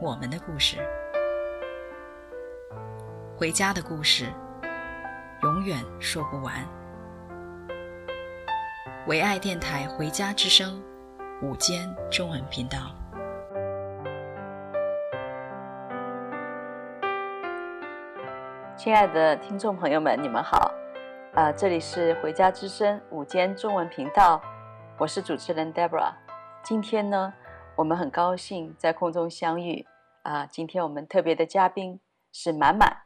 我们的故事，回家的故事。永远说不完。唯爱电台《回家之声》午间中文频道，亲爱的听众朋友们，你们好，啊、呃，这里是《回家之声》午间中文频道，我是主持人 Deborah。今天呢，我们很高兴在空中相遇，啊、呃，今天我们特别的嘉宾是满满。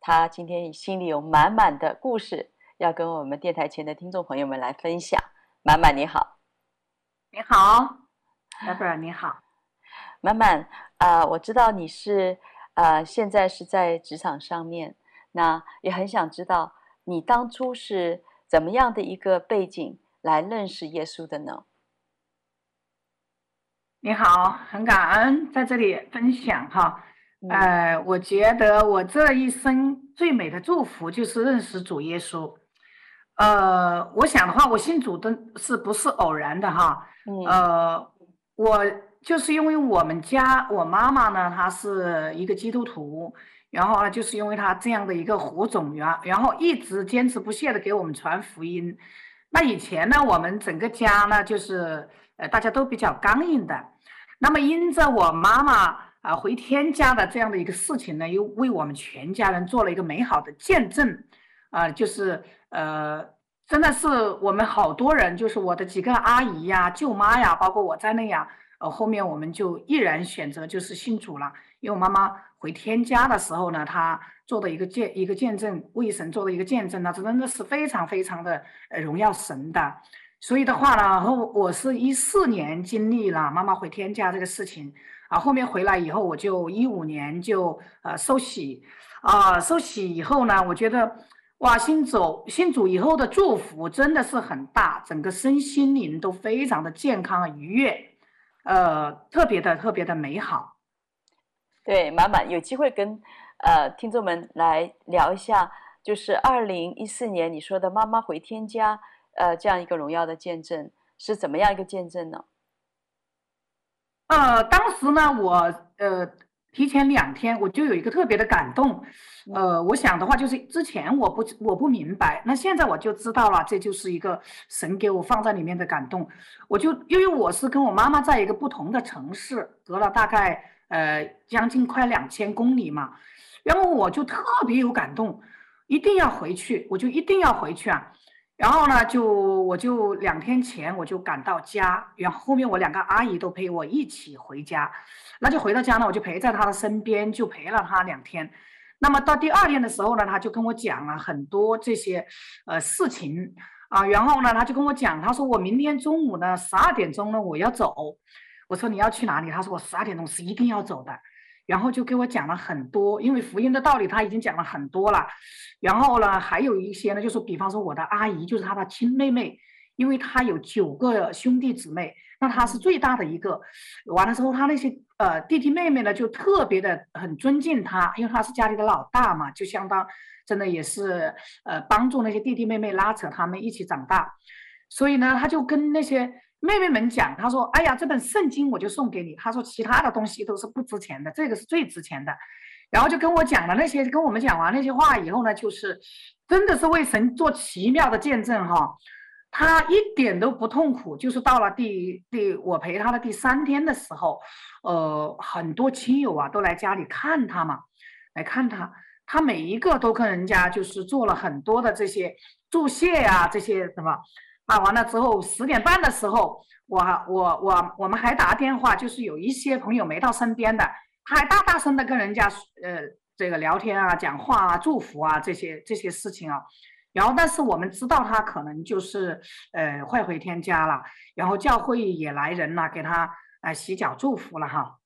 他今天心里有满满的故事，要跟我们电台前的听众朋友们来分享。满满你好，你好，Deborah 你好，满满啊、呃，我知道你是呃现在是在职场上面，那也很想知道你当初是怎么样的一个背景来认识耶稣的呢？你好，很感恩在这里分享哈。呃，我觉得我这一生最美的祝福就是认识主耶稣。呃，我想的话，我信主的是不是偶然的哈？呃，我就是因为我们家我妈妈呢，她是一个基督徒，然后呢，就是因为她这样的一个火种源，然后一直坚持不懈的给我们传福音。那以前呢，我们整个家呢，就是呃，大家都比较刚硬的。那么因着我妈妈。啊，回天家的这样的一个事情呢，又为我们全家人做了一个美好的见证，啊，就是呃，真的是我们好多人，就是我的几个阿姨呀、舅妈呀，包括我在内呀，呃，后面我们就毅然选择就是信主了，因为我妈妈回天家的时候呢，她做的一个见一个见证，为神做的一个见证呢，这真的是非常非常的呃荣耀神的，所以的话呢，后我是一四年经历了妈妈回天家这个事情。啊，后面回来以后，我就一五年就呃受洗，啊受洗以后呢，我觉得哇，信主信主以后的祝福真的是很大，整个身心灵都非常的健康愉悦，呃，特别的特别的美好。对，满满有机会跟呃听众们来聊一下，就是二零一四年你说的妈妈回天家，呃，这样一个荣耀的见证是怎么样一个见证呢？呃，当时呢，我呃提前两天我就有一个特别的感动，呃，我想的话就是之前我不我不明白，那现在我就知道了，这就是一个神给我放在里面的感动。我就因为我是跟我妈妈在一个不同的城市，隔了大概呃将近快两千公里嘛，然后我就特别有感动，一定要回去，我就一定要回去啊。然后呢，就我就两天前我就赶到家，然后后面我两个阿姨都陪我一起回家，那就回到家呢，我就陪在她的身边，就陪了她两天。那么到第二天的时候呢，她就跟我讲了很多这些呃事情啊，然后呢，她就跟我讲，她说我明天中午呢十二点钟呢我要走，我说你要去哪里？她说我十二点钟是一定要走的。然后就给我讲了很多，因为福音的道理他已经讲了很多了。然后呢，还有一些呢，就是比方说我的阿姨，就是他的亲妹妹，因为他有九个兄弟姊妹，那他是最大的一个。完了之后，他那些呃弟弟妹妹呢，就特别的很尊敬他，因为他是家里的老大嘛，就相当真的也是呃帮助那些弟弟妹妹拉扯他们一起长大。所以呢，他就跟那些。妹妹们讲，她说：“哎呀，这本圣经我就送给你。”她说：“其他的东西都是不值钱的，这个是最值钱的。”然后就跟我讲了那些，跟我们讲完那些话以后呢，就是真的是为神做奇妙的见证哈。他一点都不痛苦，就是到了第第我陪他的第三天的时候，呃，很多亲友啊都来家里看他嘛，来看他，他每一个都跟人家就是做了很多的这些注谢呀、啊，这些什么。啊，完了之后十点半的时候，我我我我们还打电话，就是有一些朋友没到身边的，他还大大声的跟人家呃这个聊天啊、讲话啊、祝福啊这些这些事情啊。然后，但是我们知道他可能就是呃快回天家了，然后教会也来人了，给他呃洗脚祝福了哈。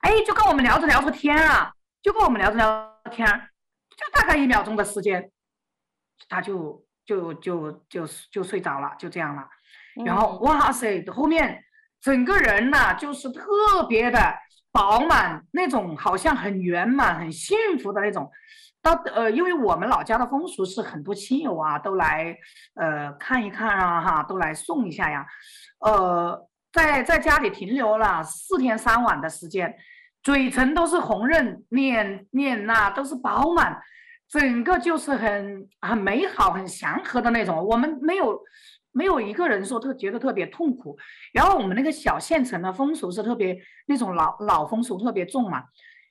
哎，就跟我们聊着聊着天啊，就跟我们聊着聊天，就大概一秒钟的时间，他就就就就就睡着了，就这样了。然后哇塞，后面整个人呐、啊，就是特别的饱满，那种好像很圆满、很幸福的那种。到呃，因为我们老家的风俗是很多亲友啊都来呃看一看啊哈，都来送一下呀。呃，在在家里停留了四天三晚的时间，嘴唇都是红润，脸脸呐都是饱满，整个就是很很美好、很祥和的那种。我们没有。没有一个人说特觉得特别痛苦，然后我们那个小县城的风俗是特别那种老老风俗特别重嘛，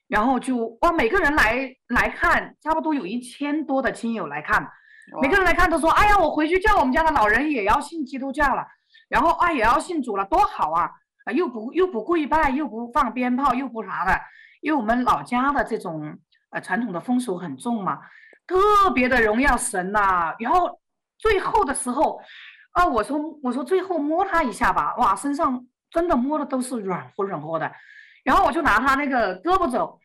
然后就哇每个人来来看，差不多有一千多的亲友来看，每个人来看都说，哎呀，我回去叫我们家的老人也要信基督教了，然后啊也要信主了，多好啊，啊又不又不跪拜，又不放鞭炮，又不啥的，因为我们老家的这种呃传统的风俗很重嘛，特别的荣耀神呐，然后最后的时候。啊，我说我说最后摸他一下吧，哇，身上真的摸的都是软和软和的，然后我就拿他那个胳膊肘，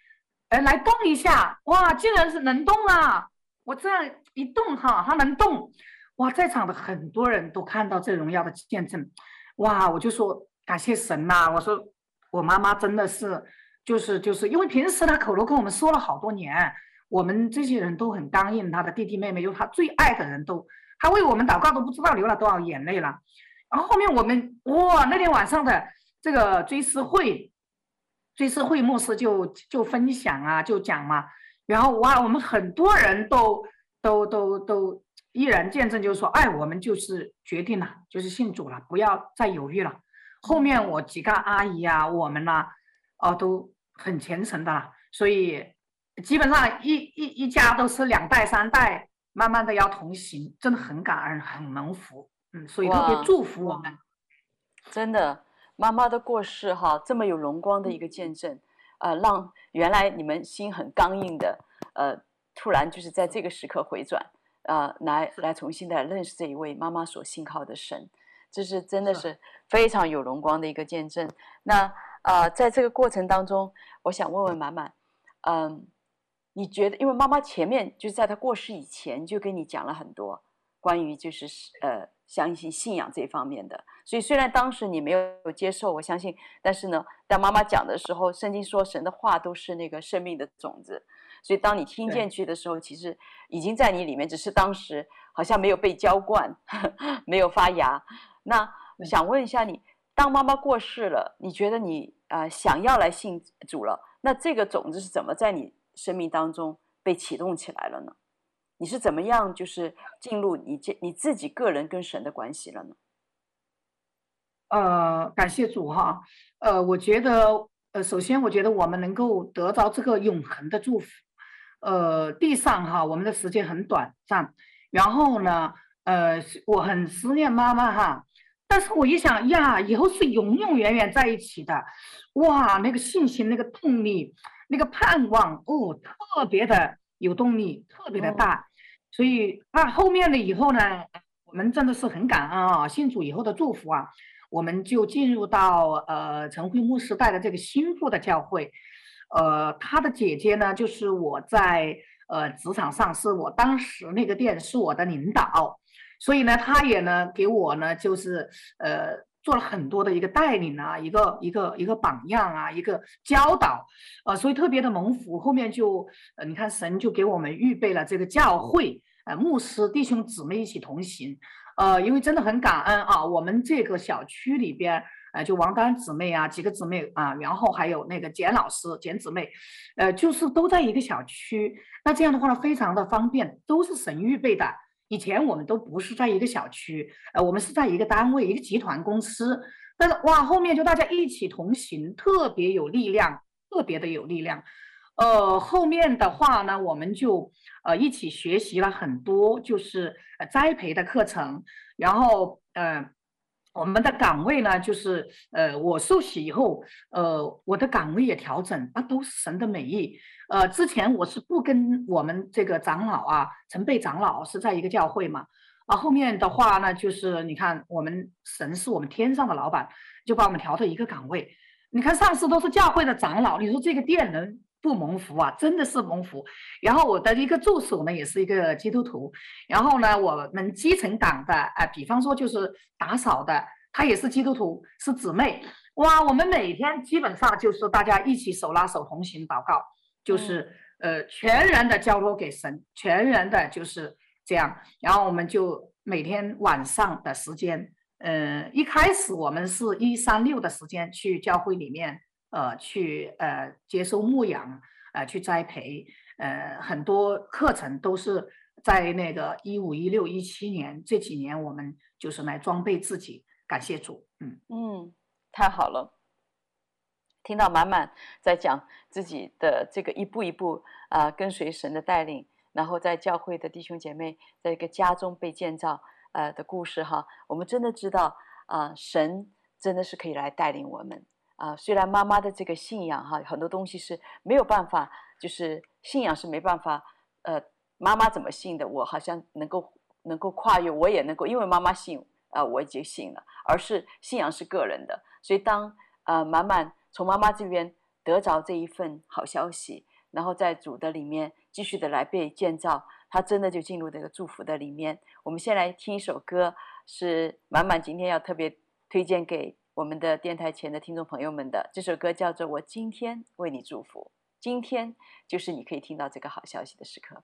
哎，来动一下，哇，竟然是能动啊！我这样一动哈，他能动，哇，在场的很多人都看到这荣耀的见证，哇，我就说感谢神呐、我说我妈妈真的是，就是就是因为平时他口头跟我们说了好多年，我们这些人都很答应他的弟弟妹妹，就是他最爱的人都。他为我们祷告都不知道流了多少眼泪了，然后后面我们哇，那天晚上的这个追思会，追思会牧师就就分享啊，就讲嘛，然后哇，我们很多人都都都都依然见证，就是说，哎，我们就是决定了，就是信主了，不要再犹豫了。后面我几个阿姨啊，我们呢、啊，哦，都很虔诚的，所以基本上一一一家都是两代三代。慢慢的要同行，真的很感恩，很蒙福，嗯，所以特别祝福我们。真的，妈妈的过世哈，这么有荣光的一个见证，呃，让原来你们心很刚硬的，呃，突然就是在这个时刻回转，呃，来来重新的认识这一位妈妈所信靠的神，这是真的是非常有荣光的一个见证。那呃，在这个过程当中，我想问问满满，嗯、呃。你觉得，因为妈妈前面就是在她过世以前就跟你讲了很多关于就是呃相信信仰这一方面的，所以虽然当时你没有接受，我相信，但是呢，当妈妈讲的时候，圣经说神的话都是那个生命的种子，所以当你听进去的时候，其实已经在你里面，只是当时好像没有被浇灌，没有发芽。那想问一下你，当妈妈过世了，你觉得你啊、呃、想要来信主了，那这个种子是怎么在你？生命当中被启动起来了呢？你是怎么样就是进入你这你自己个人跟神的关系了呢？呃，感谢主哈。呃，我觉得呃，首先我觉得我们能够得到这个永恒的祝福。呃，地上哈，我们的时间很短暂。然后呢，呃，我很思念妈妈哈。但是我一想呀，以后是永永远远在一起的。哇，那个信心，那个动力。那个盼望哦，特别的有动力，特别的大，哦、所以啊，后面的以后呢，我们真的是很感恩啊，信主以后的祝福啊，我们就进入到呃陈慧牧师带的这个新妇的教会，呃，他的姐姐呢，就是我在呃职场上是我当时那个店是我的领导，所以呢，他也呢给我呢就是呃。做了很多的一个带领啊，一个一个一个榜样啊，一个教导，呃，所以特别的蒙福。后面就，呃，你看神就给我们预备了这个教会，呃，牧师弟兄姊妹一起同行，呃，因为真的很感恩啊，我们这个小区里边，呃，就王丹姊妹啊，几个姊妹啊，然后还有那个简老师、简姊妹，呃，就是都在一个小区，那这样的话呢，非常的方便，都是神预备的。以前我们都不是在一个小区，呃，我们是在一个单位，一个集团公司。但是哇，后面就大家一起同行，特别有力量，特别的有力量。呃，后面的话呢，我们就呃一起学习了很多，就是呃栽培的课程，然后呃。我们的岗位呢，就是呃，我受洗以后，呃，我的岗位也调整，那都是神的美意。呃，之前我是不跟我们这个长老啊，陈贝长老是在一个教会嘛，啊，后面的话呢，就是你看，我们神是我们天上的老板，就把我们调到一个岗位。你看上次都是教会的长老，你说这个店能不蒙福啊？真的是蒙福。然后我的一个助手呢，也是一个基督徒。然后呢，我们基层党的啊、呃，比方说就是打扫的，他也是基督徒，是姊妹。哇，我们每天基本上就是大家一起手拉手同行祷告，就是呃全然的交托给神，全然的就是这样。然后我们就每天晚上的时间，呃，一开始我们是一三六的时间去教会里面，呃，去呃接受牧养，呃，去栽培，呃，很多课程都是在那个一五一六一七年这几年，我们就是来装备自己，感谢主，嗯嗯。太好了，听到满满在讲自己的这个一步一步啊、呃，跟随神的带领，然后在教会的弟兄姐妹在一个家中被建造呃的故事哈，我们真的知道啊、神真的是可以来带领我们啊、虽然妈妈的这个信仰哈，很多东西是没有办法，就是信仰是没办法，呃，妈妈怎么信的，我好像能够能够跨越，我也能够，因为妈妈信啊、我已经信了，而是信仰是个人的。所以当，当呃满满从妈妈这边得着这一份好消息，然后在主的里面继续的来被建造，他真的就进入这个祝福的里面。我们先来听一首歌，是满满今天要特别推荐给我们的电台前的听众朋友们的。这首歌叫做《我今天为你祝福》，今天就是你可以听到这个好消息的时刻。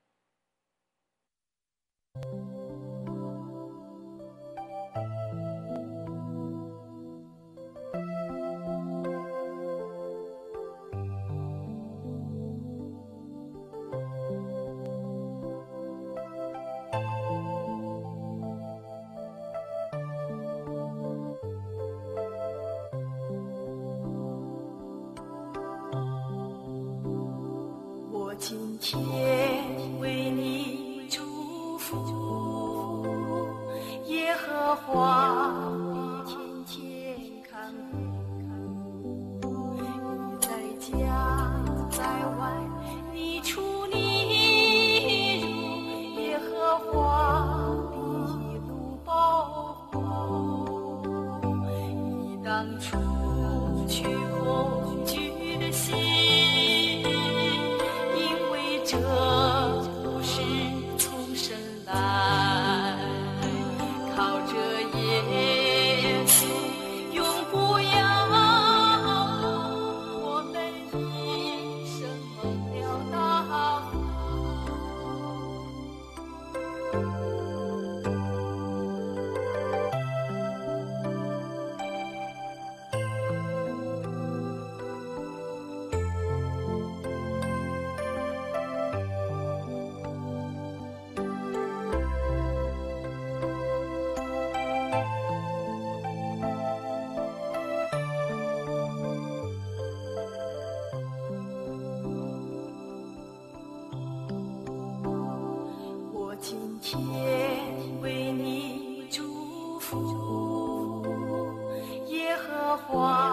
今天为你祝福耶和华。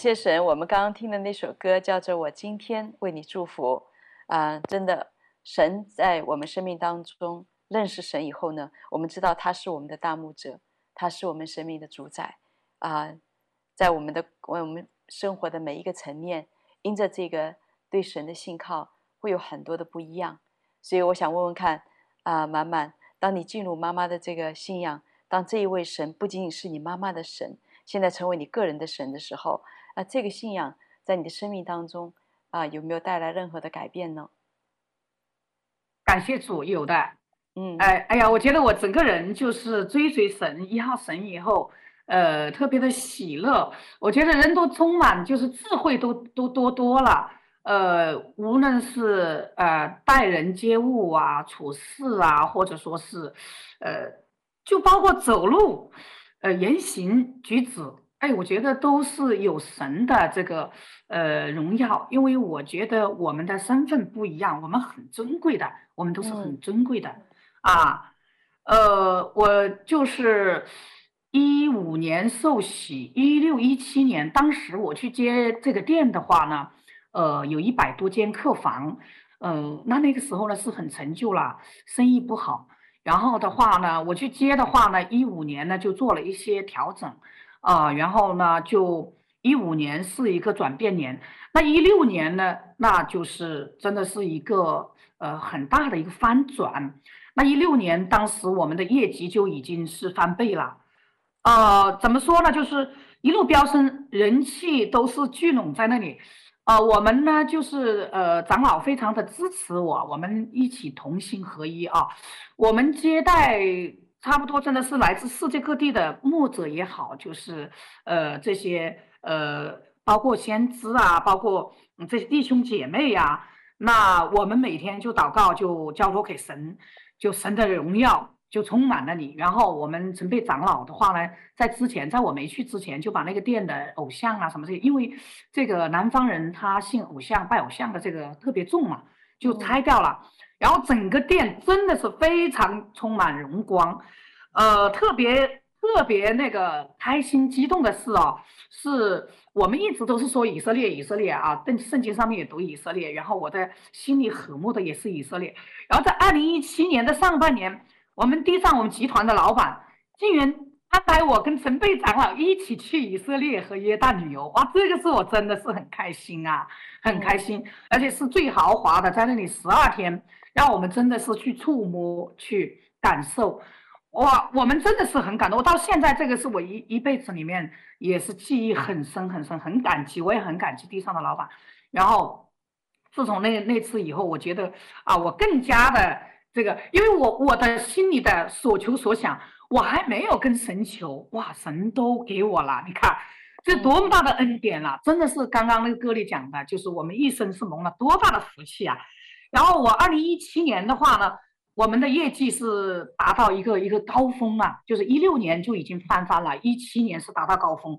谢神，我们刚刚听的那首歌叫做《我今天为你祝福》啊、真的，神在我们生命当中认识神以后呢，我们知道他是我们的大牧者，他是我们生命的主宰啊、在我们的我们生活的每一个层面，因着这个对神的信靠，会有很多的不一样。所以我想问问看啊，满满当你进入妈妈的这个信仰，当这一位神不仅仅是你妈妈的神，现在成为你个人的神的时候，那这个信仰在你的生命当中啊，有没有带来任何的改变呢？感谢主，有的。嗯，哎哎呀，我觉得我整个人就是追随神一号神以后，呃，特别的喜乐。我觉得人都充满，就是智慧都都多多了。呃，无论是呃待人接物啊、处事啊，或者说是，呃，就包括走路，呃，言行举止，哎，我觉得都是有神的这个呃荣耀。因为我觉得我们的身份不一样，我们很尊贵的，我们都是很尊贵的。嗯啊，呃，我就是一五年受洗，一六一七年，当时我去接这个店的话呢，呃，有一百多间客房，呃，那那个时候呢是很陈旧了，生意不好。然后的话呢，我去接的话呢，一五年呢就做了一些调整，啊、然后呢就一五年是一个转变年，那一六年呢，那就是真的是一个呃很大的一个翻转。那一六年，当时我们的业绩就已经是翻倍了，呃，怎么说呢？就是一路飙升，人气都是聚拢在那里，呃，我们呢就是呃长老非常的支持我，我们一起同心合一啊，我们接待差不多真的是来自世界各地的牧者也好，就是呃这些呃包括先知啊，包括这些弟兄姐妹呀、啊，那我们每天就祷告，就交托给神。就神的荣耀就充满了你，然后我们陈贝长老的话呢，在之前，在我没去之前，就把那个店的偶像啊什么这些，因为这个南方人他信偶像、拜偶像的这个特别重嘛，就拆掉了，然后整个店真的是非常充满荣光，呃，特别。特别那个开心激动的事哦，是我们一直都是说以色列，以色列啊，圣圣经上面也读以色列，然后我的心里和睦的也是以色列。然后在二零一七年的上半年，我们地上我们集团的老板竟然安排我跟陈贝长老一起去以色列和约旦旅游，哇，这个是我真的是很开心啊，很开心，而且是最豪华的，在那里十二天，让我们真的是去触摸、去感受。哇，我们真的是很感动。我到现在，这个是我一一辈子里面也是记忆很深很深，很感激。我也很感激地上的老板。然后，自从那那次以后，我觉得啊，我更加的这个，因为我我的心里的所求所想，我还没有跟神求，哇，神都给我了。你看，这多么大的恩典了！真的是刚刚那个歌里讲的，就是我们一生是蒙了多大的福气啊。然后我二零一七年的话呢。我们的业绩是达到一个一个高峰了，就是一六年就已经翻番了，一七年是达到高峰，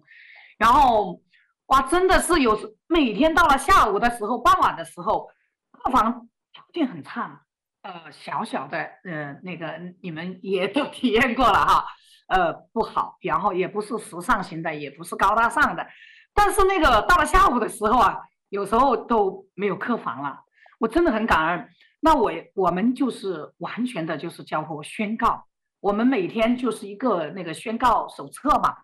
然后哇，真的是有每天到了下午的时候、傍晚的时候，客房条件很差，呃，小小的，呃，那个你们也都体验过了哈，呃，不好，然后也不是时尚型的，也不是高大上的，但是那个到了下午的时候啊，有时候都没有客房了，我真的很感恩。那我我们就是完全的，就是交付宣告。我们每天就是一个那个宣告手册嘛，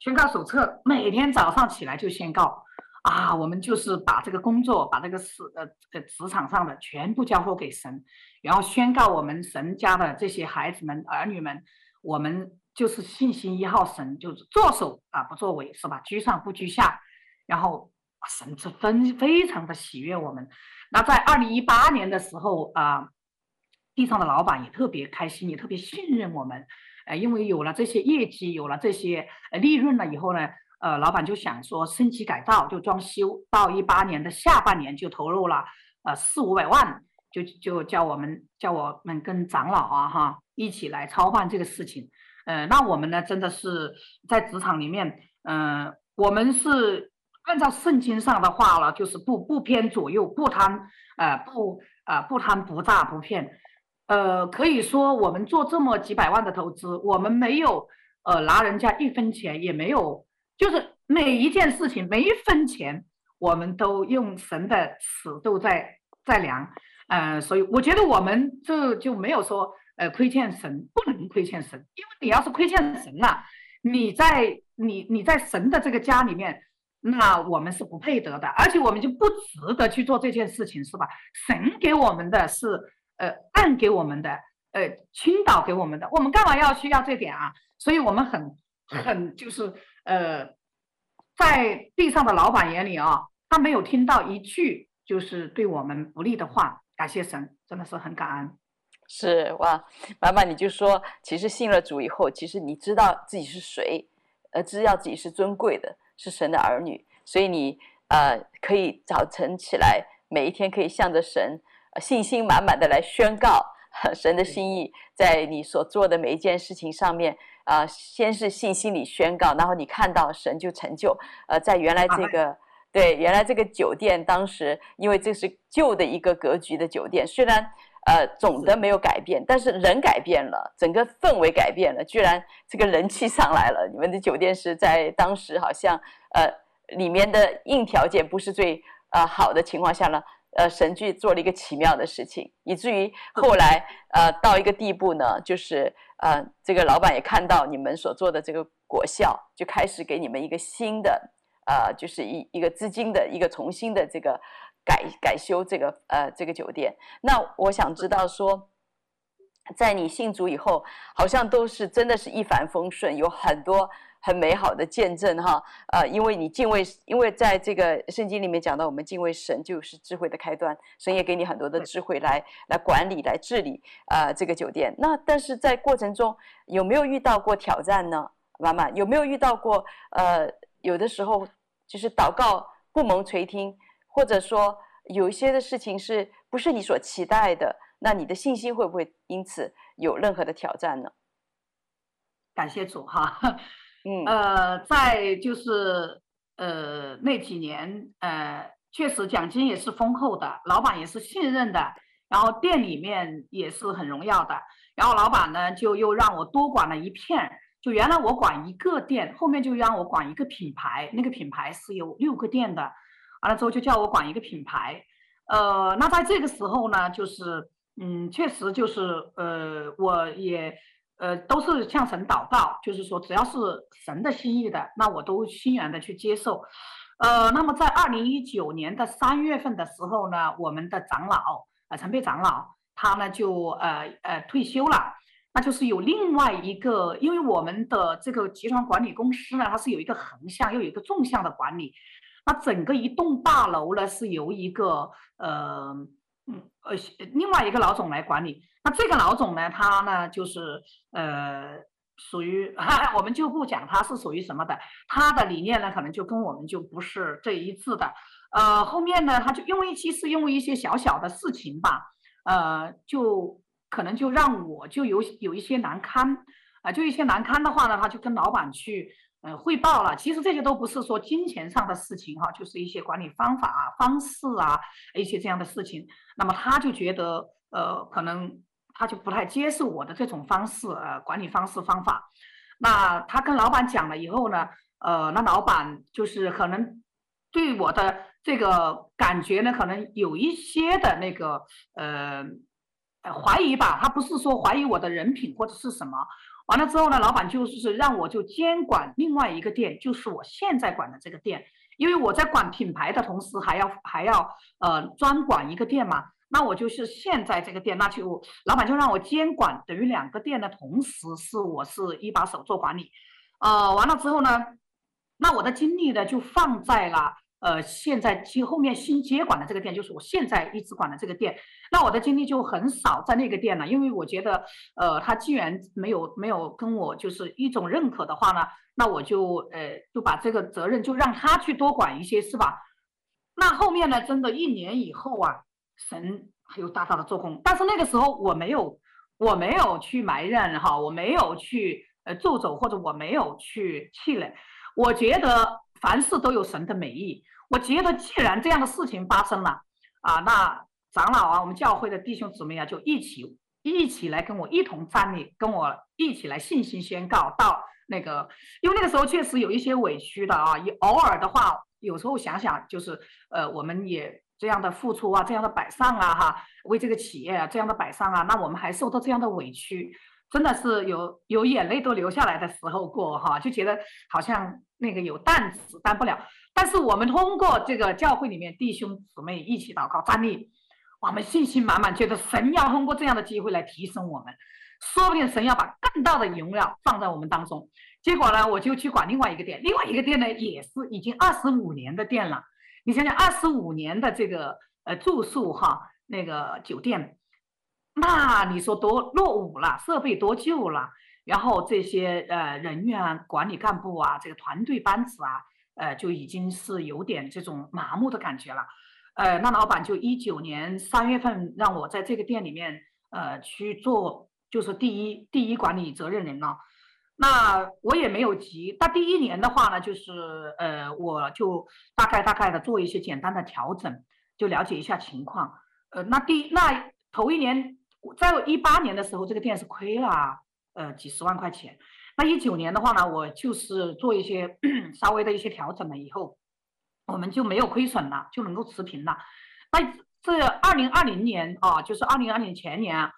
宣告手册每天早上起来就宣告啊。我们就是把这个工作，把这个事呃呃职场上的全部交付给神，然后宣告我们神家的这些孩子们儿女们，我们就是信心一号神，就是作首啊不作尾是吧？居上不居下，然后神是非非常的喜悦我们。那在二零一八年的时候啊，地上的老板也特别开心，也特别信任我们，呃，因为有了这些业绩，有了这些利润了以后呢，呃，老板就想说升级改造，就装修，到一八年的下半年就投入了呃四五百万，就就叫我们叫我们跟长老啊哈一起来操办这个事情，呃，那我们呢真的是在职场里面，嗯、呃，我们是。按照圣经上的话了，就是不不偏左右，不贪，呃，不，呃，不贪不诈不骗，呃，可以说我们做这么几百万的投资，我们没有，呃，拿人家一分钱，也没有，就是每一件事情每一分钱，我们都用神的尺度在在量，呃，所以我觉得我们这就没有说，呃，亏欠神，不能亏欠神，因为你要是亏欠神了，你在你你在神的这个家里面。那我们是不配得的，而且我们就不值得去做这件事情，是吧？神给我们的是，呃，按给我们的，呃倾倒给我们的，我们干嘛要需要这点啊？所以我们很很就是呃，在地上的老板眼里啊，他没有听到一句就是对我们不利的话，感谢神，真的是很感恩。是哇，妈妈你就说，其实信了主以后，其实你知道自己是谁，呃，知道自己是尊贵的，是神的儿女，所以你呃可以早晨起来，每一天可以向着神，呃、信心满满的来宣告 神的心意，在你所做的每一件事情上面，啊、呃，先是信心里宣告，然后你看到神就成就，呃，在原来这个。对，原来这个酒店当时，因为这是旧的一个格局的酒店，虽然呃总的没有改变，但是人改变了，整个氛围改变了，居然这个人气上来了。你们的酒店是在当时好像呃里面的硬条件不是最呃好的情况下呢，呃神剧做了一个奇妙的事情，以至于后来呃到一个地步呢，就是呃这个老板也看到你们所做的这个果效，就开始给你们一个新的。呃，就是一一个资金的一个重新的这个改改修这个呃这个酒店。那我想知道说，在你信主以后，好像都是真的是一帆风顺，有很多很美好的见证哈。呃，因为你敬畏，因为在这个圣经里面讲到，我们敬畏神就是智慧的开端，神也给你很多的智慧来来管理来治理呃这个酒店。那但是在过程中有没有遇到过挑战呢？妈妈有没有遇到过呃？有的时候就是祷告不蒙垂听，或者说有一些的事情是不是你所期待的，那你的信心会不会因此有任何的挑战呢？感谢主哈，嗯呃，在就是呃那几年呃确实奖金也是丰厚的，老板也是信任的，然后店里面也是很荣耀的，然后老板呢就又让我多管了一片。就原来我管一个店，后面就让我管一个品牌，那个品牌是有六个店的，完了之后就叫我管一个品牌，呃，那在这个时候呢，就是，嗯，确实就是，呃，我也，呃，都是向神祷告，就是说只要是神的心意的，那我都欣然的去接受，呃，那么在二零一九年的三月份的时候呢，我们的长老，呃，陈佩长老，他呢就，呃，呃，退休了。那就是有另外一个，因为我们的这个集团管理公司呢，它是有一个横向又有一个纵向的管理。那整个一栋大楼呢，是由一个呃嗯呃另外一个老总来管理。那这个老总呢，他呢就是呃属于哈哈 我们就不讲他是属于什么的，他的理念呢可能就跟我们就不是这一致的。呃，后面呢，他就因为其实因为一些小小的事情吧，呃就。可能就让我就有有一些难堪啊，就一些难堪的话呢，他就跟老板去呃汇报了。其实这些都不是说金钱上的事情哈，就是一些管理方法啊、方式啊一些这样的事情。那么他就觉得呃，可能他就不太接受我的这种方式呃管理方式方法。那他跟老板讲了以后呢，呃，那老板就是可能对我的这个感觉呢，可能有一些的那个呃。呃，怀疑吧，他不是说怀疑我的人品或者是什么。完了之后呢，老板就是让我就监管另外一个店，就是我现在管的这个店。因为我在管品牌的同时，还要还要呃专管一个店嘛。那我就是现在这个店，那就老板就让我监管等于两个店的同时，是我是一把手做管理。呃，完了之后呢，那我的精力呢就放在了。呃，现在其实后面新接管的这个店，就是我现在一直管的这个店，那我的精力就很少在那个店了，因为我觉得，呃，他既然没有没有跟我就是一种认可的话呢，那我就呃就把这个责任就让他去多管一些，是吧？那后面呢，真的一年以后啊，神还有大大的做工，但是那个时候我没有我没有去埋怨哈，我没有去呃咒诅或者我没有去气馁，我觉得凡事都有神的美意。我觉得，既然这样的事情发生了，啊，那长老啊，我们教会的弟兄姊妹啊，就一起一起来跟我一同站立，跟我一起来信心宣告到那个，因为那个时候确实有一些委屈的啊，也偶尔的话，有时候想想就是，呃，我们也这样的付出啊，这样的摆上啊，哈，为这个企业啊这样的摆上啊，那我们还受到这样的委屈，真的是有有眼泪都流下来的时候过哈，就觉得好像那个有担子担不了。但是我们通过这个教会里面弟兄姊妹一起祷告站立，我们信心满满，觉得神要通过这样的机会来提升我们，说不定神要把更大的荣耀放在我们当中。结果呢，我就去管另外一个店，另外一个店呢也是已经二十五年的店了。你想想，二十五年的这个呃住宿哈，那个酒店，那你说多落伍了，设备多旧了，然后这些呃人员管理干部啊，这个团队班子啊，呃就已经是有点这种麻木的感觉了。呃，那老板就一九年三月份让我在这个店里面呃去做，就是第一第一管理责任人了。那我也没有急，那第一年的话呢，就是呃，我就大概大概的做一些简单的调整，就了解一下情况。呃，那第那头一年，在一八年的时候，这个店是亏了呃几十万块钱。那一九年的话呢，我就是做一些 稍微的一些调整了以后，我们就没有亏损了，就能够持平了。那这二零二零年啊，就是二零二零前年，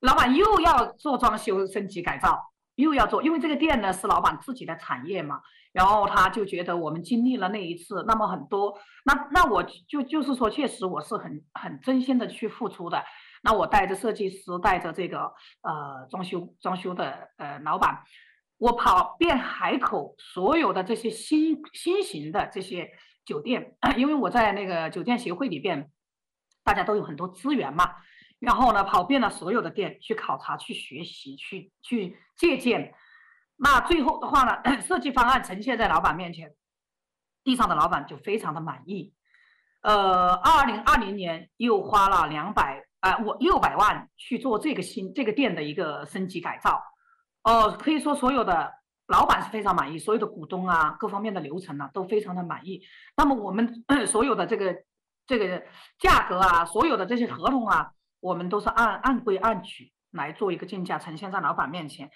老板又要做装修升级改造。又要做，因为这个店呢是老板自己的产业嘛，然后他就觉得我们经历了那一次，那么很多，那那我就就是说，确实我是很很真心的去付出的。那我带着设计师，带着这个呃装修装修的呃老板，我跑遍海口所有的这些新新型的这些酒店，因为我在那个酒店协会里边，大家都有很多资源嘛。然后呢，跑遍了所有的店去考察、去学习、去去借鉴。那最后的话呢，设计方案呈现在老板面前，地上的老板就非常的满意。呃，二零二零年又花了两百啊，我六百万去做这个新这个店的一个升级改造。哦、可以说所有的老板是非常满意，所有的股东啊，各方面的流程啊都非常的满意。那么我们 所有的这个这个价格啊，所有的这些合同啊。我们都是按按规按矩来做一个竞价，呈现在老板面前。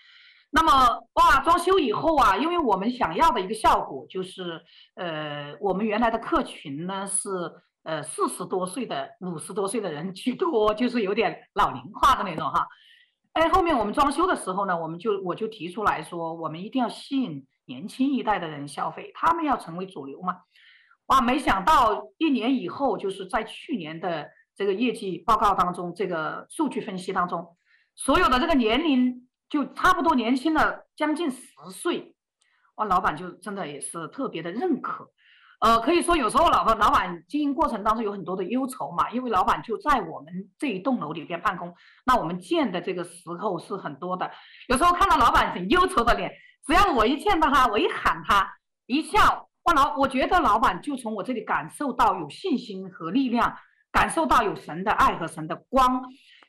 那么哇，装修以后啊，因为我们想要的一个效果就是，呃，我们原来的客群呢是呃四十多岁的、五十多岁的人居多，就是有点老龄化的那种哈。哎，后面我们装修的时候呢，我们就我就提出来说，我们一定要吸引年轻一代的人消费，他们要成为主流嘛。哇，没想到一年以后，就是在去年的。这个业绩报告当中，这个数据分析当中，所有的这个年龄就差不多年轻了将近十岁，哇，老板就真的也是特别的认可，呃，可以说有时候老板老板经营过程当中有很多的忧愁嘛，因为老板就在我们这一栋楼里边办公，那我们见的这个时候是很多的，有时候看到老板很忧愁的脸，只要我一见到他，我一喊他一笑，哇，老我觉得老板就从我这里感受到有信心和力量。感受到有神的爱和神的光，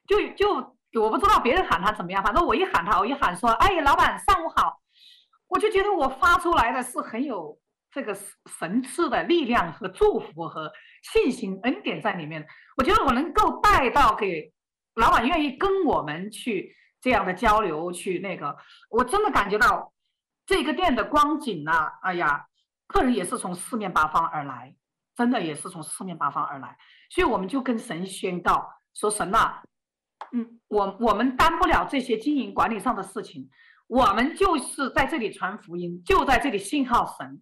就就我不知道别人喊他怎么样，反正我一喊他，我一喊说：“哎，老板上午好。”我就觉得我发出来的是很有这个神赐的力量和祝福和信心恩典在里面。我觉得我能够带到给老板愿意跟我们去这样的交流，去那个，我真的感觉到这个店的光景啊，哎呀，客人也是从四面八方而来，真的也是从四面八方而来。所以我们就跟神宣告说：“神呐，嗯，我我们担不了这些经营管理上的事情，我们就是在这里传福音，就在这里信号神。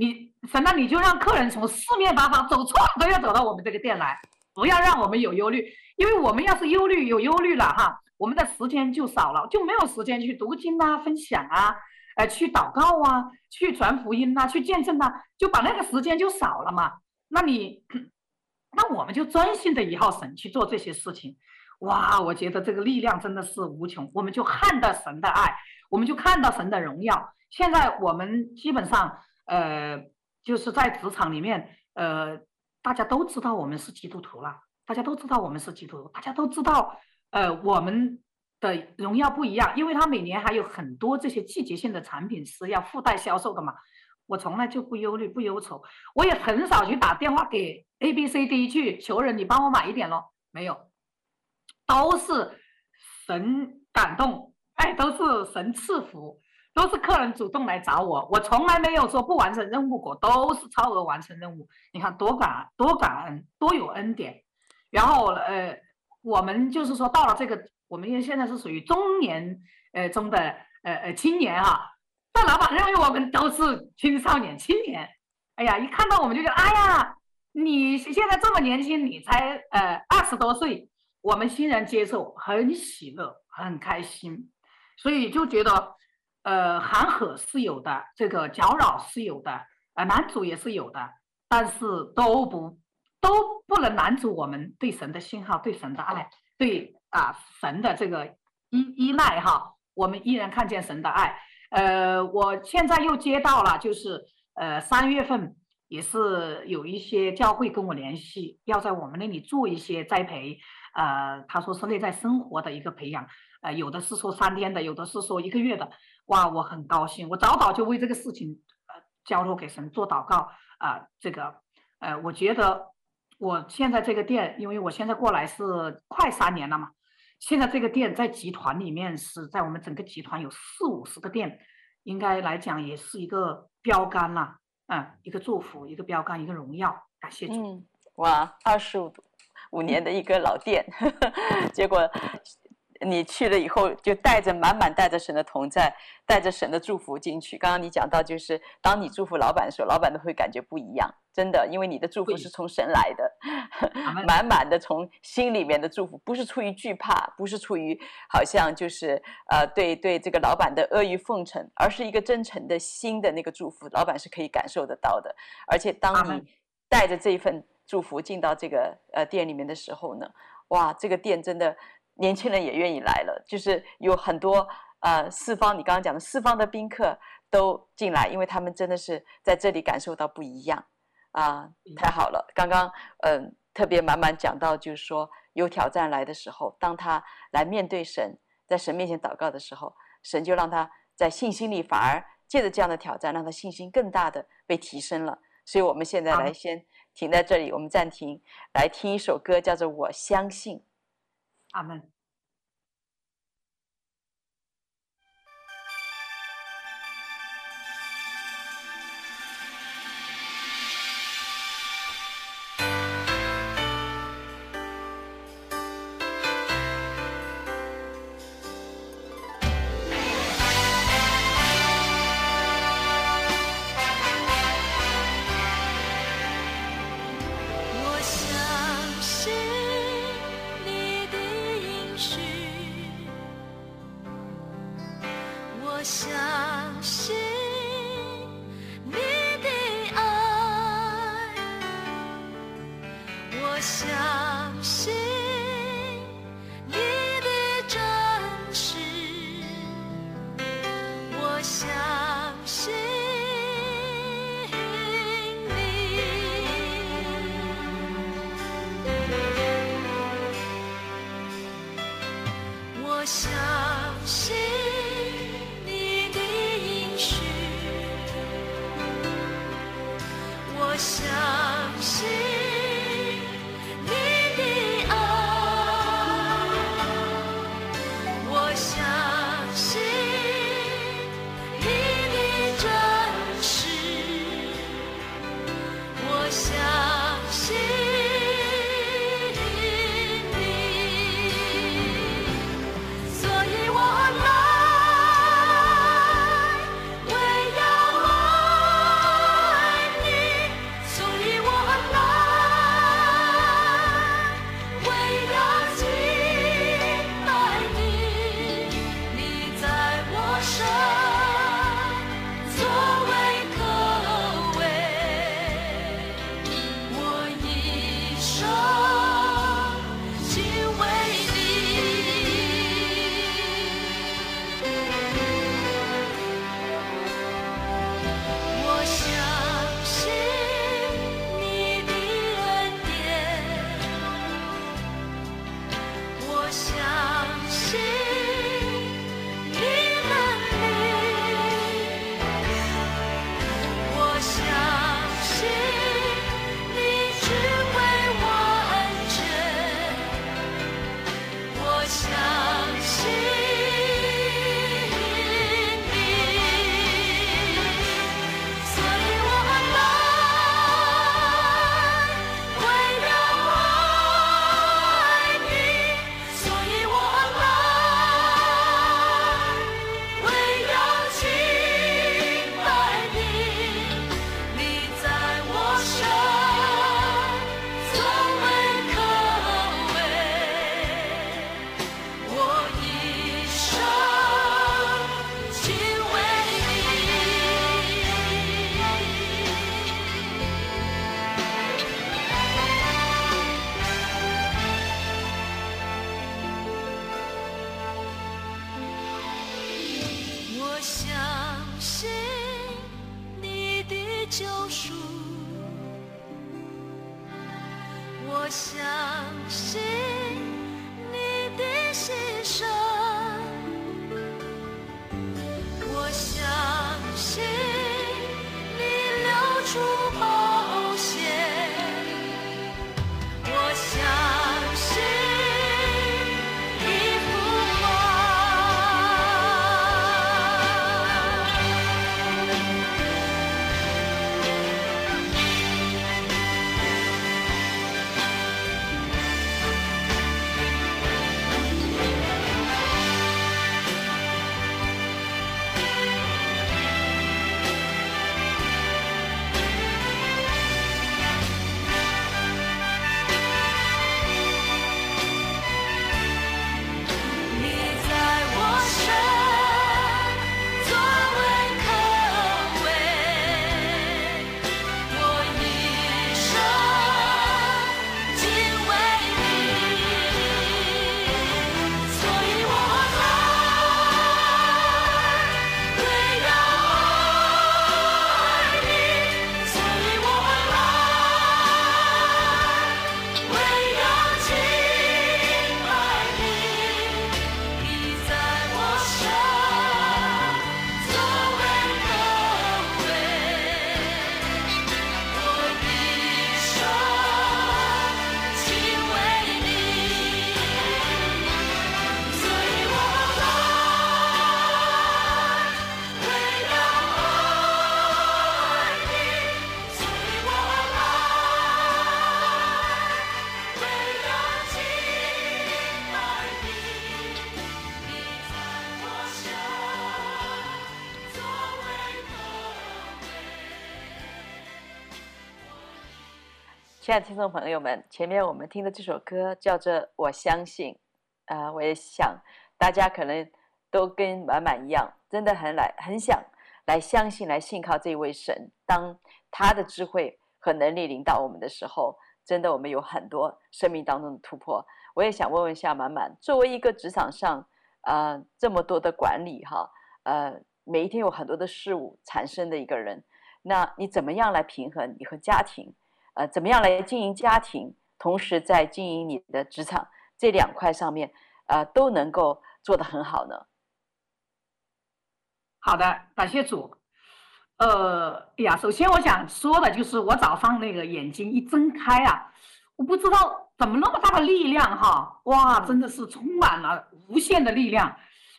你神呐，你就让客人从四面八方走错都要走到我们这个店来，不要让我们有忧虑，因为我们要是忧虑有忧虑了哈，我们的时间就少了，就没有时间去读经啊、分享啊、呃，去祷告啊、去传福音啊、去见证啊，就把那个时间就少了嘛。那你。”那我们就专心的依靠神去做这些事情，哇！我觉得这个力量真的是无穷。我们就看到神的爱，我们就看到神的荣耀。现在我们基本上，呃，就是在职场里面，呃，大家都知道我们是基督徒了，大家都知道我们是基督徒，大家都知道，呃，我们的荣耀不一样，因为他每年还有很多这些季节性的产品是要附带销售的嘛。我从来就不忧虑不忧愁，我也很少去打电话给 A B C D 去求人，你帮我买一点咯，没有，都是神感动，哎，都是神赐福，都是客人主动来找我，我从来没有说不完成任务过，都是超额完成任务。你看多感多感恩，多有恩典。然后呃，我们就是说到了这个，我们因为现在是属于中年呃中的呃呃青年哈、啊。但老板认为我们都是青少年、青年，哎呀，一看到我们就觉得，哎呀，你现在这么年轻，你才呃二十多岁，我们欣然接受很喜乐，很开心，所以就觉得呃喊呵是有的，这个搅扰是有的，呃拦阻也是有的，但是都不都不能拦阻我们对神的信号，对神的爱，对啊神的这个依依赖哈，我们依然看见神的爱。呃，我现在又接到了，就是呃三月份。也是有一些教会跟我联系，要在我们那里做一些栽培，呃，他说是内在生活的一个培养，呃，有的是说三天的，有的是说一个月的，哇，我很高兴，我早早就为这个事情呃交托给神做祷告啊、这个，呃，我觉得我现在这个店，因为我现在过来是快三年了嘛，现在这个店在集团里面是在我们整个集团有四五十个店，应该来讲也是一个标杆了。嗯，一个祝福，一个标杆，一个荣耀，感谢主。嗯，哇，二十五五年的一个老店，结果你去了以后，就带着满满带着神的同在，带着神的祝福进去。刚刚你讲到，就是当你祝福老板的时候，老板都会感觉不一样，真的，因为你的祝福是从神来的，满满的从心里面的祝福，不是出于惧怕，不是出于好像就是呃对对这个老板的阿谀奉承，而是一个真诚的心的那个祝福，老板是可以感受得到的。而且当你带着这一份祝福进到这个呃店里面的时候呢，哇，这个店真的。年轻人也愿意来了，就是有很多呃四方，你刚刚讲的四方的宾客都进来，因为他们真的是在这里感受到不一样啊，太好了。刚刚嗯、呃、特别满满讲到，就是说有挑战来的时候，当他来面对神，在神面前祷告的时候，神就让他在信心里反而借着这样的挑战，让他信心更大的被提升了。所以我们现在来先停在这里，我们暂停，来听一首歌，叫做《我相信》。阿我相信你的爱我相信亲爱的听众朋友们，前面我们听的这首歌叫做《我相信》，啊、呃，我也想大家可能都跟满满一样，真的很来很想来相信、来信靠这位神。当他的智慧和能力领导我们的时候，真的我们有很多生命当中的突破。我也想问问一下满满，作为一个职场上啊、呃、这么多的管理哈，呃，每一天有很多的事物产生的一个人，那你怎么样来平衡你和家庭？呃，怎么样来经营家庭，同时在经营你的职场这两块上面，呃，都能够做得很好呢？好的，感谢主。呃，哎呀，首先我想说的就是，我早上那个眼睛一睁开啊，我不知道怎么那么大的力量哈，哇，真的是充满了无限的力量，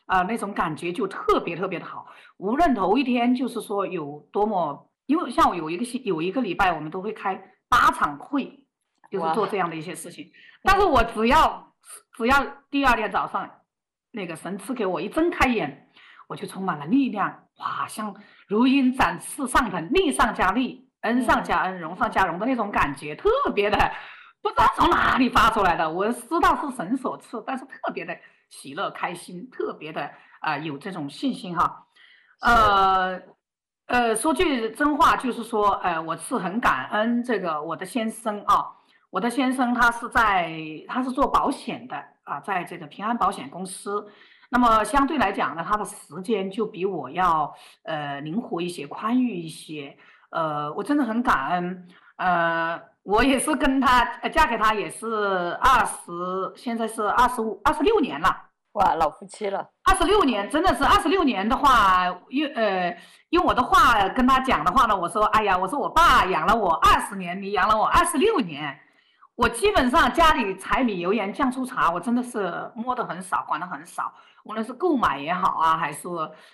啊、呃，那种感觉就特别特别的好。无论头一天就是说有多么，因为像我有一个有一个礼拜，我们都会开。八场会就是做这样的一些事情，但是我只要只要第二天早上那个神赐给我一睁开眼，我就充满了力量，哇，像如鹰展翅上腾，力上加力，恩上加恩，荣上加荣的那种感觉，特别的不知道从哪里发出来的，我知道是神所赐，但是特别的喜乐开心，特别的啊、呃、有这种信心哈，呃。呃，说句真话，就是说，呃，我是很感恩这个我的先生啊，我的先生他是在他是做保险的啊，在这个平安保险公司，那么相对来讲呢，他的时间就比我要呃灵活一些，宽裕一些，呃，我真的很感恩，呃，我也是跟他嫁给他也是二十，现在是二十五二十六年了。哇，老夫妻了，二十六年，真的是二十六年的话，用呃用我的话跟他讲的话呢，我说，哎呀，我说我爸养了我二十年，你养了我二十六年，我基本上家里柴米油盐酱醋茶，我真的是摸得很少，管得很少，无论是购买也好啊，还是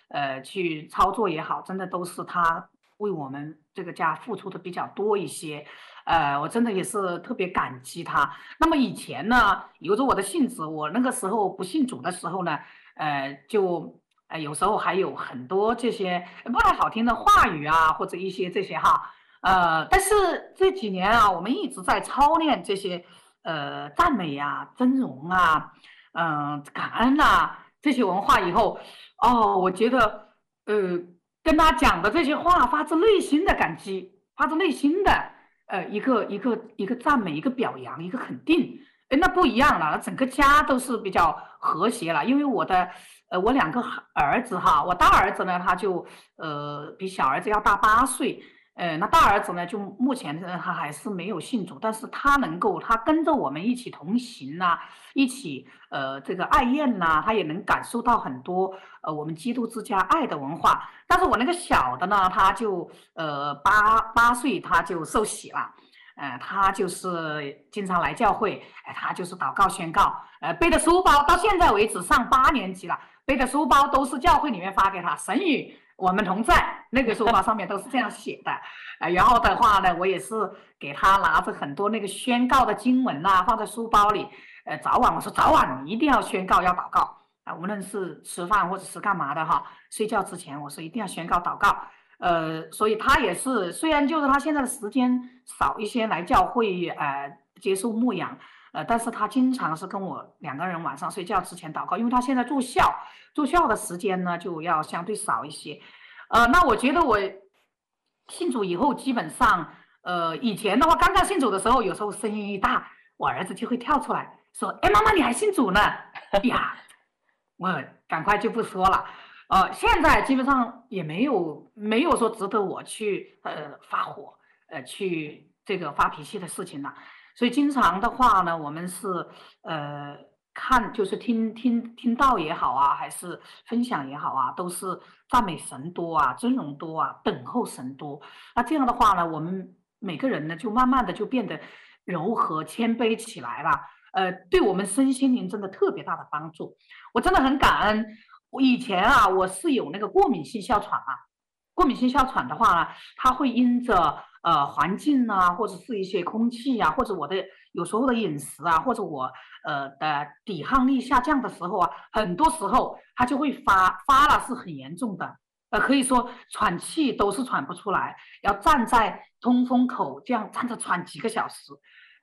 呃去操作也好，真的都是他为我们这个家付出的比较多一些。呃，我真的也是特别感激他。那么以前呢，由着我的性子，我那个时候不信主的时候呢，呃，就呃有时候还有很多这些不太好听的话语啊，或者一些这些哈，呃，但是这几年啊，我们一直在操练这些呃赞美啊、尊荣啊、嗯、感恩啊这些文化以后，哦，我觉得呃跟他讲的这些话发自内心的感激，发自内心的。呃，一个一个一个赞美，一个表扬，一个肯定，哎，那不一样了，整个家都是比较和谐了。因为我的，呃，我两个儿子哈，我大儿子呢，他就呃比小儿子要大八岁，呃，那大儿子呢，就目前，他还是没有信主，但是他能够，他跟着我们一起同行呐、一起呃这个爱宴呐、他也能感受到很多呃我们基督之家爱的文化。但是我那个小的呢，他就呃八八岁他就受洗了，呃，他就是经常来教会，哎、他就是祷告宣告，呃，背的书包到现在为止上八年级了，背的书包都是教会里面发给他神语。我们同在，那个 书包上面都是这样写的，呃，然后的话呢，我也是给他拿着很多那个宣告的经文呐，放在书包里，呃，早晚我说早晚你一定要宣告要祷告。啊，无论是吃饭或者是干嘛的哈，睡觉之前我说一定要宣告祷告，呃，所以他也是，虽然就是他现在的时间少一些来教会呃接受牧养。呃，但是他经常是跟我两个人晚上睡觉之前祷告，因为他现在住校，住校的时间呢就要相对少一些。呃，那我觉得我信主以后，基本上，呃，以前的话，刚刚信主的时候，有时候声音一大，我儿子就会跳出来说：“哎，妈妈，你还信主呢？”呀，我赶快就不说了。呃，现在基本上也没有没有说值得我去呃发火，呃，去这个发脾气的事情了。所以经常的话呢，我们是呃看，就是听听听到也好啊，还是分享也好啊，都是赞美神多啊，尊荣多啊，等候神多。那这样的话呢，我们每个人呢，就慢慢的就变得柔和谦卑起来了。呃，对我们身心灵真的特别大的帮助。我真的很感恩。我以前啊，我是有那个过敏性哮喘啊。过敏性哮喘的话呢，它会因着。呃，环境啊，或者是一些空气呀、啊，或者我的有时候的饮食啊，或者我呃的抵抗力下降的时候啊，很多时候它就会发发了，是很严重的，呃，可以说喘气都是喘不出来，要站在通风口这样站着喘几个小时。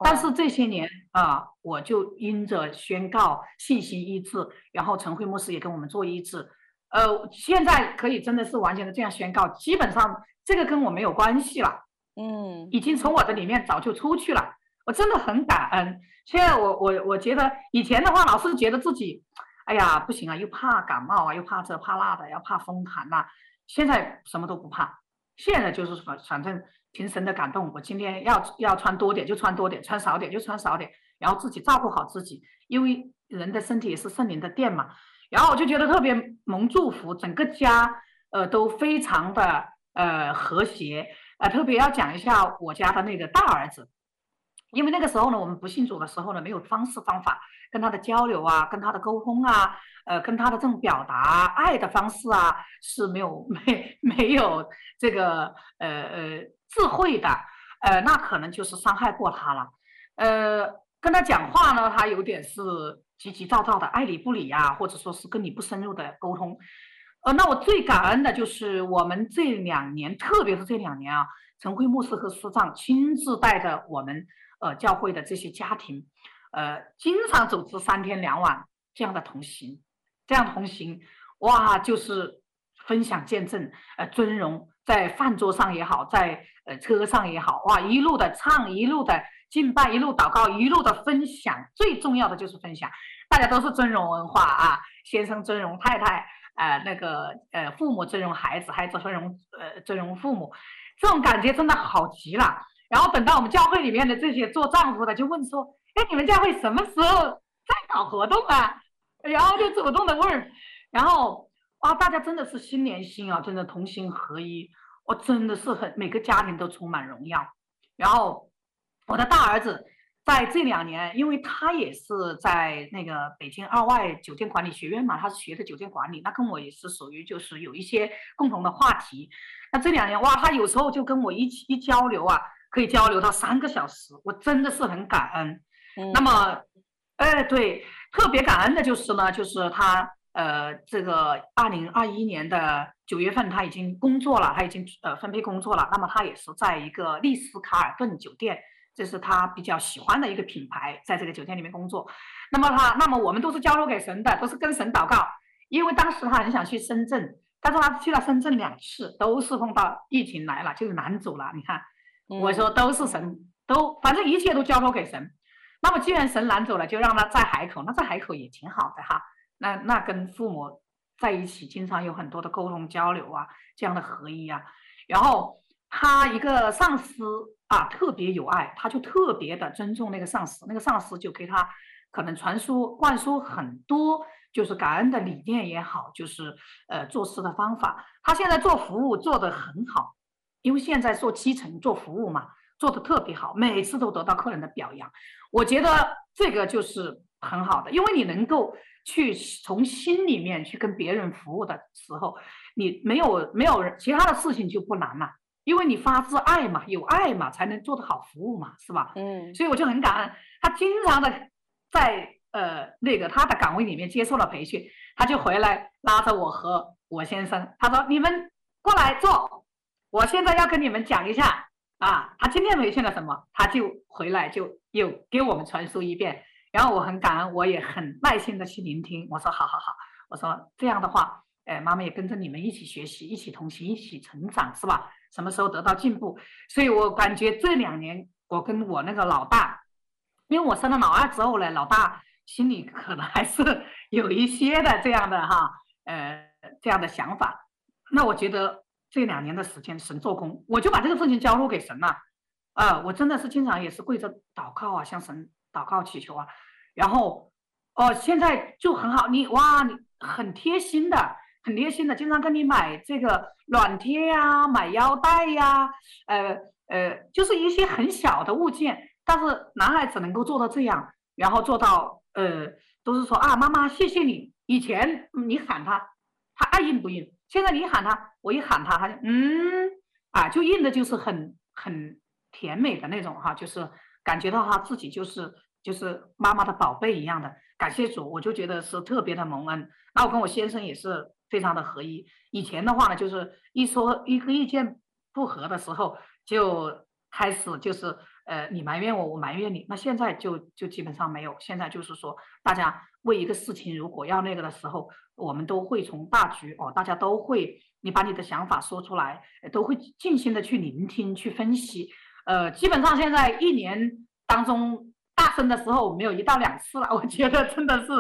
但是这些年啊、呃，我就因着宣告信心医治，然后陈慧牧师也跟我们做医治，呃，现在可以真的是完全的这样宣告，基本上这个跟我没有关系了。嗯，已经从我的里面早就出去了，我真的很感恩。现在我我我觉得以前的话，老是觉得自己，哎呀不行啊，又怕感冒啊，又怕这怕那的，要怕风寒呐、啊。现在什么都不怕，现在就是反反正凭神的感动，我今天要要穿多点就穿多点，穿少点就穿少点，然后自己照顾好自己，因为人的身体也是圣灵的殿嘛。然后我就觉得特别蒙祝福，整个家呃都非常的呃和谐。呃，特别要讲一下我家的那个大儿子，因为那个时候呢，我们不信主的时候呢，没有方式方法跟他的交流啊，跟他的沟通啊，呃，跟他的这种表达爱的方式啊，是没有 没没有这个呃呃智慧的，呃，那可能就是伤害过他了，呃，跟他讲话呢，他有点是急急躁躁的，爱理不理呀，或者说是跟你不深入的沟通。呃，那我最感恩的就是我们这两年，特别是这两年啊，陈慧牧师和师长亲自带着我们呃教会的这些家庭，呃，经常组织三天两晚这样的同行，这样同行，哇，就是分享见证，呃，尊荣，在饭桌上也好，在呃车上也好，哇，一路的唱，一路的敬拜，一路祷告，一路的分享，最重要的就是分享，大家都是尊荣文化啊，先生尊荣太太。呃，那个呃，父母尊荣孩子，孩子尊荣呃尊荣父母，这种感觉真的好极了。然后等到我们教会里面的这些做丈夫的就问说：“哎，你们教会什么时候再搞活动啊？”然后就主动的问，然后哇，大家真的是心连心啊，真的同心合一，我真的是很每个家庭都充满荣耀。然后我的大儿子。在这两年，因为他也是在那个北京二外酒店管理学院嘛，他是学的酒店管理，那跟我也是属于就是有一些共同的话题。那这两年哇，他有时候就跟我一起一交流啊，可以交流到三个小时，我真的是很感恩。嗯、那么，哎，对，特别感恩的就是呢，就是他呃，这个二零二一年的九月份他已经工作了，他已经呃分配工作了。那么他也是在一个丽思卡尔顿酒店。这是他比较喜欢的一个品牌，在这个酒店里面工作。那么他，那么我们都是交托给神的，都是跟神祷告。因为当时他很想去深圳，但是他去了深圳两次，都是碰到疫情来了，就是难走了。你看，我说都是神，都反正一切都交托给神。那么既然神拦走了，就让他在海口，那在海口也挺好的哈。那那跟父母在一起，经常有很多的沟通交流啊，这样的合一啊。然后。他一个上司啊，特别有爱，他就特别的尊重那个上司，那个上司就给他可能传输灌输很多，就是感恩的理念也好，就是呃做事的方法。他现在做服务做得很好，因为现在做基层做服务嘛，做得特别好，每次都得到客人的表扬。我觉得这个就是很好的，因为你能够去从心里面去跟别人服务的时候，你没有没有人，其他的事情就不难了。因为你发自爱嘛，有爱嘛，才能做得好服务嘛，是吧？嗯，所以我就很感恩他，经常的在呃那个他的岗位里面接受了培训，他就回来拉着我和我先生，他说：“你们过来坐，我现在要跟你们讲一下啊，他今天培训了什么？”他就回来就又给我们传输一遍，然后我很感恩，我也很耐心的去聆听。我说：“好好好，我说这样的话，哎，妈妈也跟着你们一起学习，一起同行，一起成长，是吧？”什么时候得到进步？所以我感觉这两年，我跟我那个老大，因为我生了老二之后呢，老大心里可能还是 有一些的这样的哈，呃，这样的想法。那我觉得这两年的时间，神做工，我就把这个事情交付给神了。啊、呃，我真的是经常也是跪着祷告啊，向神祷告祈求啊。然后，哦、现在就很好，你哇，你很贴心的。很贴心的，经常跟你买这个暖贴呀，买腰带呀，呃呃，就是一些很小的物件，但是男孩子能够做到这样，然后做到呃，都是说啊，妈妈谢谢你。以前你喊他，他爱应不应？现在你喊他，我一喊他，他就嗯啊，就应的就是很很甜美的那种哈，就是感觉到他自己就是就是妈妈的宝贝一样的。感谢主，我就觉得是特别的蒙恩。那我跟我先生也是。非常的合一。以前的话呢，就是一说一个意见不合的时候，就开始就是呃，你埋怨我，我埋怨你。那现在就就基本上没有。现在就是说，大家为一个事情如果要那个的时候，我们都会从大局哦，大家都会，你把你的想法说出来，都会尽心的去聆听、去分析。呃，基本上现在一年当中大声的时候没有一到两次了，我觉得真的是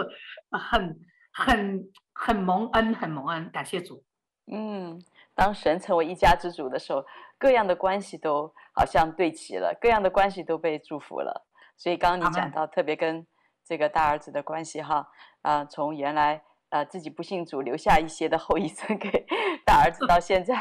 很很。很蒙恩，很蒙恩，感谢主。嗯，当神成为一家之主的时候，各样的关系都好像对齐了，各样的关系都被祝福了。所以刚刚你讲到，特别跟这个大儿子的关系哈，啊、呃，从原来呃自己不信主，留下一些的后遗症给大儿子，到现在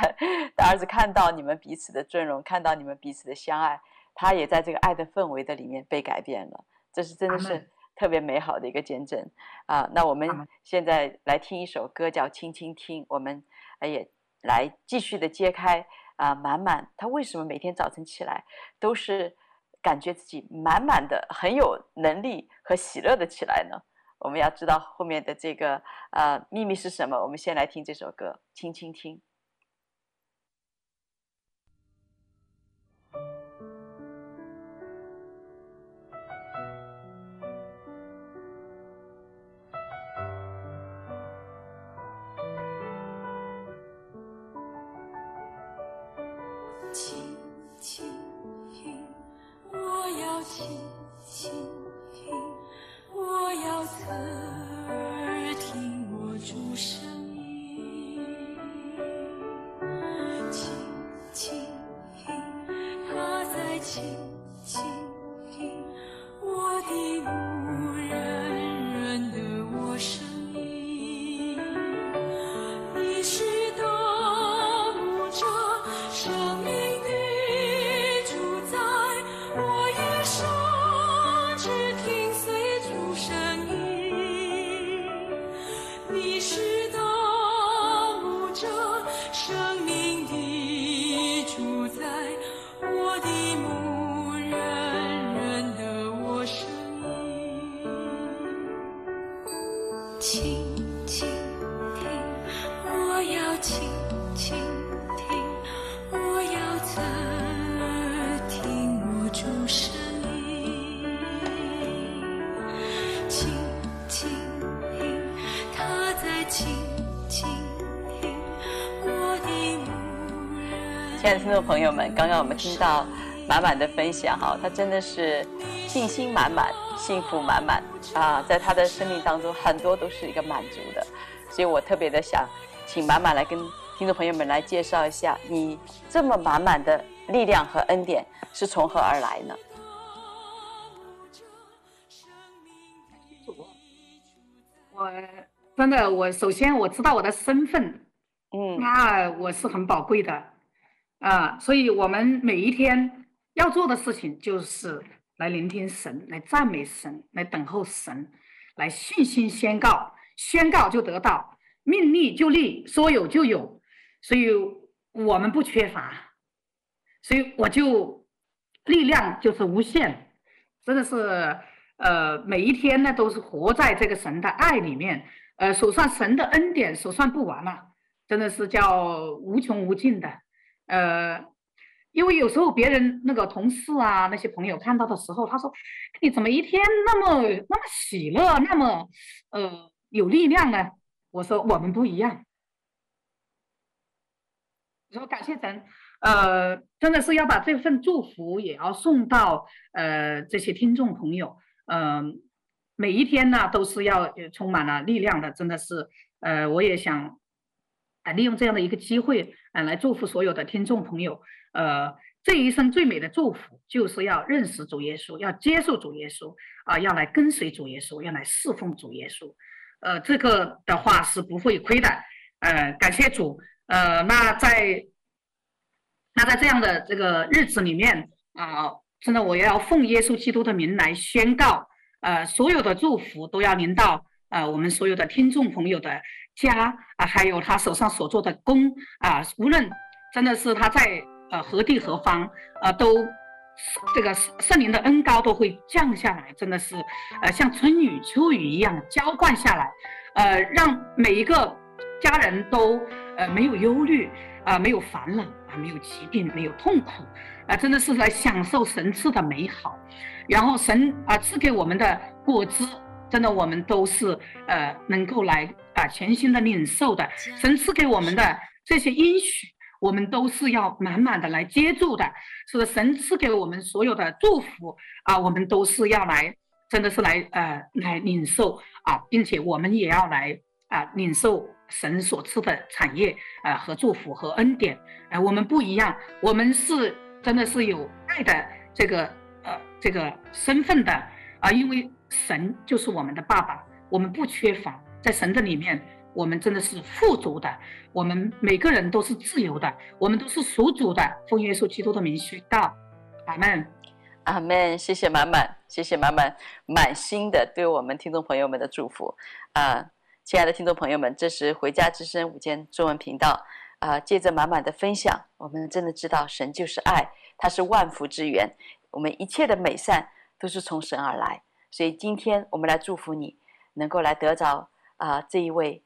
大儿子看到你们彼此的尊荣，看到你们彼此的相爱，他也在这个爱的氛围的里面被改变了。这是真的是。特别美好的一个见证啊！那我们现在来听一首歌，叫《轻轻听》。我们也来继续的揭开啊，满满他为什么每天早晨起来都是感觉自己满满的很有能力和喜乐的起来呢？我们要知道后面的这个呃秘密是什么？我们先来听这首歌，《轻轻听》。亲爱的听众朋友们，刚刚我们听到满满的分享哈，他真的是信心满满、幸福满满啊，在他的生命当中很多都是一个满足的，所以我特别的想请满满来跟听听众朋友们来介绍一下，你这么满满的力量和恩典是从何而来呢？我真的，我首先我知道我的身份，嗯，那我是很宝贵的，啊，所以我们每一天要做的事情就是来聆听神，来赞美神，来等候神，来信心宣告，宣告就得到，命立就立，说有就有，所以我们不缺乏，所以我就力量就是无限，真的是。呃，每一天呢，都是活在这个神的爱里面，呃，数算神的恩典，数算不完了，真的是叫无穷无尽的。呃，因为有时候别人那个同事啊，那些朋友看到的时候，他说：“你怎么一天那么那么喜乐，那么呃有力量呢？”我说：“我们不一样。”说：“感谢神。”呃，真的是要把这份祝福也要送到呃这些听众朋友。嗯，每一天呢都是要充满了力量的，真的是，呃，我也想，啊，利用这样的一个机会，啊，来祝福所有的听众朋友，呃，这一生最美的祝福就是要认识主耶稣，要接受主耶稣，啊，要来跟随主耶稣，要来侍奉主耶稣，呃，这个的话是不会亏的，呃，感谢主，呃，那在，那在这样的这个日子里面啊。真的，我要奉耶稣基督的名来宣告，呃，所有的祝福都要临到呃我们所有的听众朋友的家啊、还有他手上所做的工啊、无论真的是他在呃何地何方，呃，都这个圣灵的恩膏都会降下来，真的是呃像春雨秋雨一样浇灌下来，呃，让每一个家人都呃没有忧虑啊、没有烦恼啊，没有疾病，没有痛苦。啊，真的是来享受神赐的美好，然后神啊赐给我们的果子，真的我们都是呃能够来啊全新的领受的。神赐给我们的这些应许，我们都是要满满的来接住的。是的，神赐给我们所有的祝福啊，我们都是要来，真的是来呃来领受啊，并且我们也要来啊领受神所赐的产业啊和祝福和恩典。啊，我们不一样，我们是。真的是有爱的这个呃这个身份的啊，因为神就是我们的爸爸，我们不缺乏，在神的里面，我们真的是富足的，我们每个人都是自由的，我们都是属主的。奉耶稣基督的名宣告，阿门，阿门。谢谢满满，谢谢满满满心的对我们听众朋友们的祝福啊，亲爱的听众朋友们，这是回家之声午间中文频道。啊，借着满满的分享，我们真的知道神就是爱，他是万福之源。我们一切的美善都是从神而来，所以今天我们来祝福你，能够来得着啊这一位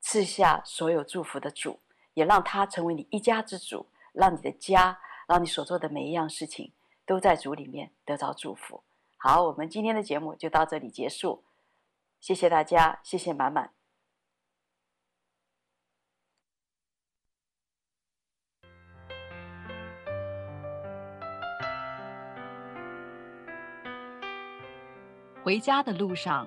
赐下所有祝福的主，也让他成为你一家之主，让你的家，让你所做的每一样事情都在主里面得到祝福。好，我们今天的节目就到这里结束，谢谢大家，谢谢满满。回家的路上，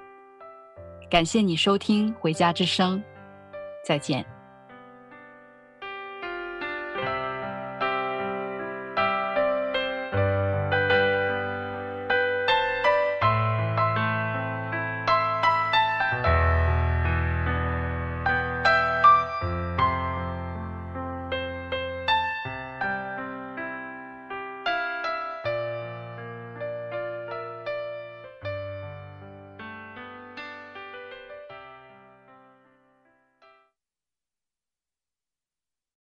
感谢你收听《回家之声》，再见。